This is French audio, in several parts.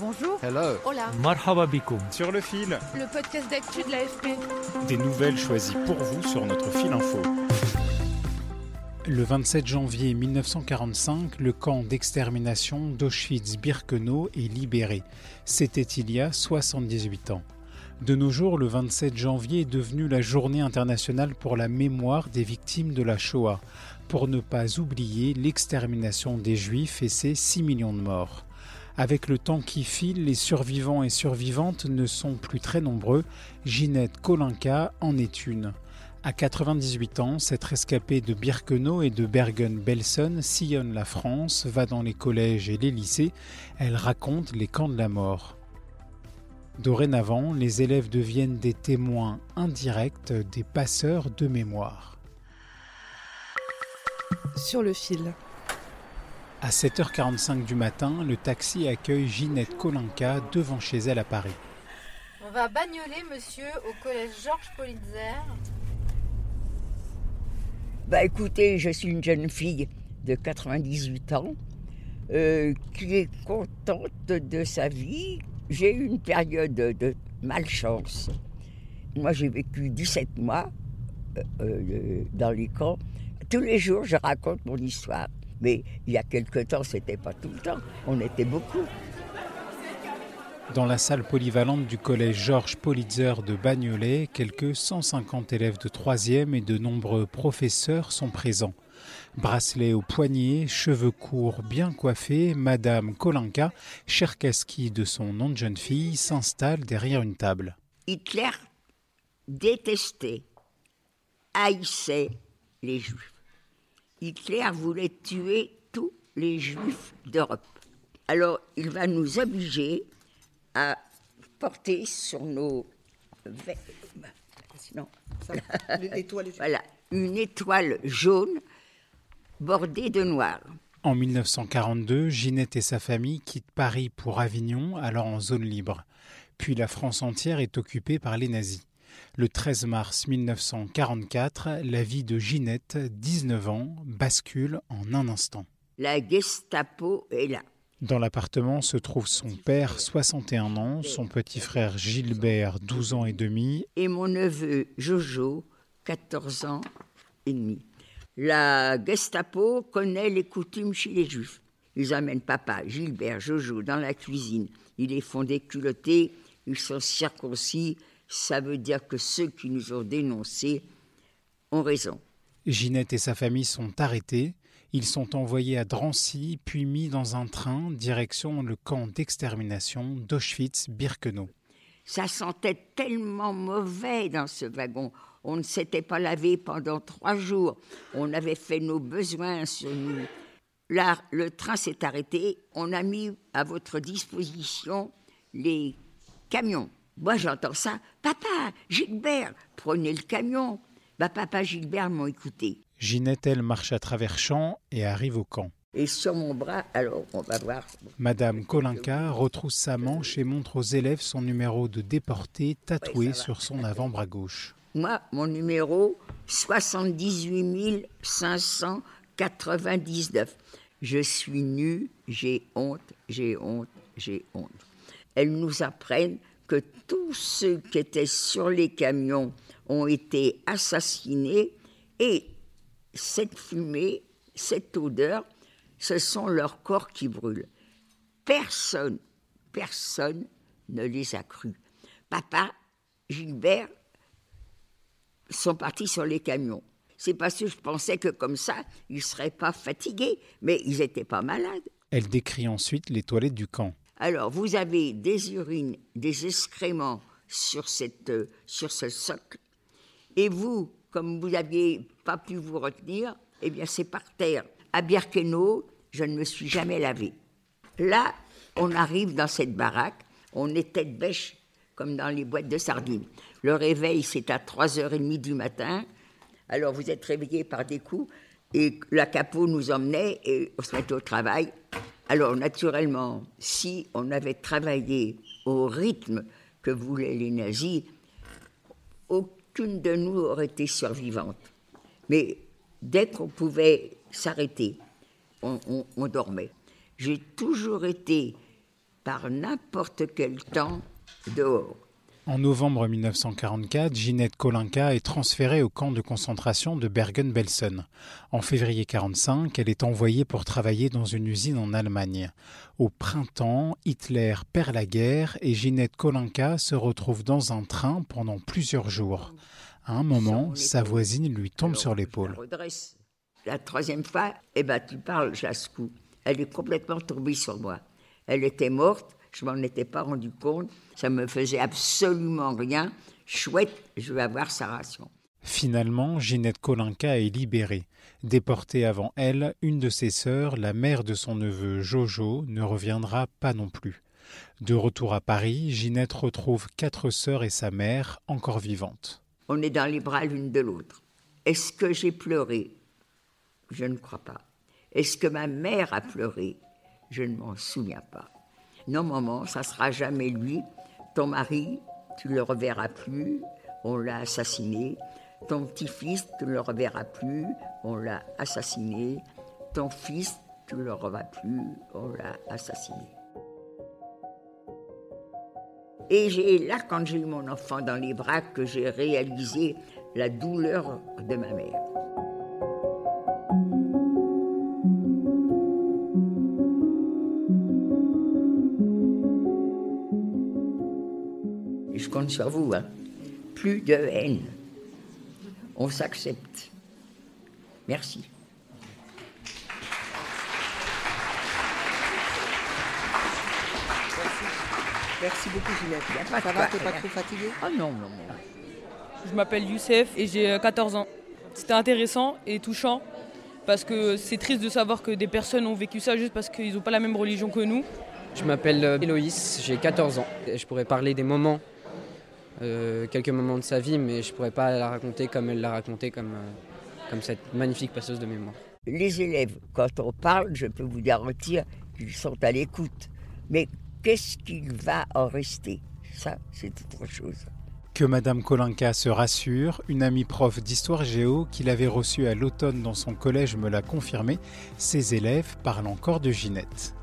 Bonjour. Hello. Hola. Marhaba bikoum. Sur le fil. Le podcast d'actu de l'AFP. Des nouvelles choisies pour vous sur notre fil info. Le 27 janvier 1945, le camp d'extermination d'Auschwitz-Birkenau est libéré. C'était il y a 78 ans. De nos jours, le 27 janvier est devenu la journée internationale pour la mémoire des victimes de la Shoah, pour ne pas oublier l'extermination des Juifs et ses 6 millions de morts. Avec le temps qui file, les survivants et survivantes ne sont plus très nombreux. Ginette Kolinka en est une. À 98 ans, cette rescapée de Birkenau et de Bergen-Belsen sillonne la France, va dans les collèges et les lycées. Elle raconte les camps de la mort. Dorénavant, les élèves deviennent des témoins indirects des passeurs de mémoire. Sur le fil. À 7h45 du matin, le taxi accueille Ginette Kolinka devant chez elle à Paris. On va bagnoler, monsieur, au collège Georges Politzer. Bah écoutez, je suis une jeune fille de 98 ans euh, qui est contente de sa vie. J'ai eu une période de malchance. Moi, j'ai vécu 17 mois euh, euh, dans les camps. Tous les jours, je raconte mon histoire. Mais il y a quelque temps, c'était pas tout le temps. On était beaucoup. Dans la salle polyvalente du collège Georges Politzer de Bagnolet, quelques 150 élèves de 3e et de nombreux professeurs sont présents. Bracelet au poignet, cheveux courts bien coiffés, Madame Kolinka, Cherkaski de son nom de jeune fille, s'installe derrière une table. Hitler détestait, haïssait les Juifs. Hitler voulait tuer tous les Juifs d'Europe. Alors il va nous obliger à porter sur nos voilà, une étoile jaune bordée de noir. En 1942, Ginette et sa famille quittent Paris pour Avignon, alors en zone libre. Puis la France entière est occupée par les nazis. Le 13 mars 1944, la vie de Ginette, 19 ans, bascule en un instant. La Gestapo est là. Dans l'appartement se trouve son père, 61 ans, son petit frère Gilbert, 12 ans et demi, et mon neveu Jojo, 14 ans et demi. La Gestapo connaît les coutumes chez les Juifs. Ils amènent papa, Gilbert, Jojo dans la cuisine. Ils les font déculotter, ils sont circoncis. Ça veut dire que ceux qui nous ont dénoncés ont raison. Ginette et sa famille sont arrêtés. Ils sont envoyés à Drancy, puis mis dans un train direction le camp d'extermination d'Auschwitz-Birkenau. Ça sentait tellement mauvais dans ce wagon. On ne s'était pas lavé pendant trois jours. On avait fait nos besoins sur nous. Là, le train s'est arrêté. On a mis à votre disposition les camions. Moi, j'entends ça. Papa, Gilbert, prenez le camion. Bah, papa Gilbert m'ont écouté. Ginette, elle, marche à travers champs et arrive au camp. Et sur mon bras, alors on va voir. Madame Kolinka retrousse sa manche et montre aux élèves son numéro de déporté tatoué sur son avant-bras gauche. Moi, mon numéro 78 599. Je suis nue, j'ai honte, j'ai honte, j'ai honte. Elles nous apprennent que tous ceux qui étaient sur les camions ont été assassinés et cette fumée, cette odeur, ce sont leurs corps qui brûlent. Personne, personne ne les a crus. Papa, Gilbert sont partis sur les camions. C'est parce que je pensais que comme ça, ils ne seraient pas fatigués, mais ils n'étaient pas malades. Elle décrit ensuite les toilettes du camp. Alors, vous avez des urines, des excréments sur, cette, sur ce socle, et vous, comme vous n'aviez pas pu vous retenir, Eh bien, c'est par terre. À Birkenau, je ne me suis jamais lavé. Là, on arrive dans cette baraque, on est tête bêche, comme dans les boîtes de sardines. Le réveil, c'est à 3h30 du matin. Alors, vous êtes réveillé par des coups, et la capot nous emmenait et on se mettait au travail. Alors, naturellement, si on avait travaillé au rythme que voulaient les nazis, aucune de nous aurait été survivante. Mais dès qu'on pouvait s'arrêter, on, on dormait. J'ai toujours été, par n'importe quel temps, dehors. En novembre 1944, Ginette Kolinka est transférée au camp de concentration de Bergen-Belsen. En février 1945, elle est envoyée pour travailler dans une usine en Allemagne. Au printemps, Hitler perd la guerre et Ginette Kolinka se retrouve dans un train pendant plusieurs jours. À un moment, sa voisine lui tombe sur l'épaule. La, troisième fois, eh ben, tu parles, Jascou. Elle est complètement tombée sur moi. Elle était morte je m'en étais pas rendu compte. Ça me faisait absolument rien. Chouette, je vais avoir sa ration. Finalement, Ginette Kolinka est libérée. Déportée avant elle, une de ses sœurs, la mère de son neveu Jojo, ne reviendra pas non plus. De retour à Paris, Ginette retrouve quatre sœurs et sa mère encore vivantes. On est dans les bras l'une de l'autre. Est-ce que j'ai pleuré? Je ne crois pas. Est-ce que ma mère a pleuré? Je ne m'en souviens pas. Non, maman, ça sera jamais lui. Ton mari, tu le reverras plus, on l'a assassiné. Ton petit-fils, tu ne le reverras plus, on l'a assassiné. Ton fils, tu ne le reverras plus, on l'a assassiné. Et j'ai là, quand j'ai eu mon enfant dans les bras, que j'ai réalisé la douleur de ma mère. Je compte sur vous. Hein. Plus de haine. On s'accepte. Merci. Merci beaucoup, Ginette. Ça va, t'es pas trop fatiguée? Oh non, non, non. Je m'appelle Youssef et j'ai 14 euh, ans. C'était intéressant et touchant parce que c'est triste de savoir que des personnes ont vécu ça juste parce qu'ils n'ont pas la même religion que nous. Je m'appelle euh, Héloïse, j'ai 14 ans. Et je pourrais parler des moments quelques moments de sa vie, mais je ne pourrais pas la raconter comme elle l'a raconté, comme, euh, comme cette magnifique passeuse de mémoire. Les élèves, quand on parle, je peux vous garantir qu'ils sont à l'écoute. Mais qu'est-ce qu'il va en rester? Ça, c'est autre chose. Que Madame Kolinka se rassure, une amie prof d'histoire géo qu'il avait reçue à l'automne dans son collège me l'a confirmé, ses élèves parlent encore de Ginette.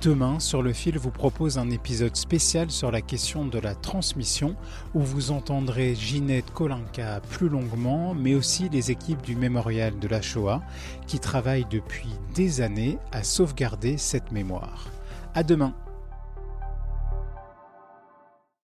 Demain, sur le fil vous propose un épisode spécial sur la question de la transmission où vous entendrez Ginette Kolinka plus longuement, mais aussi les équipes du mémorial de la Shoah qui travaillent depuis des années à sauvegarder cette mémoire. À demain!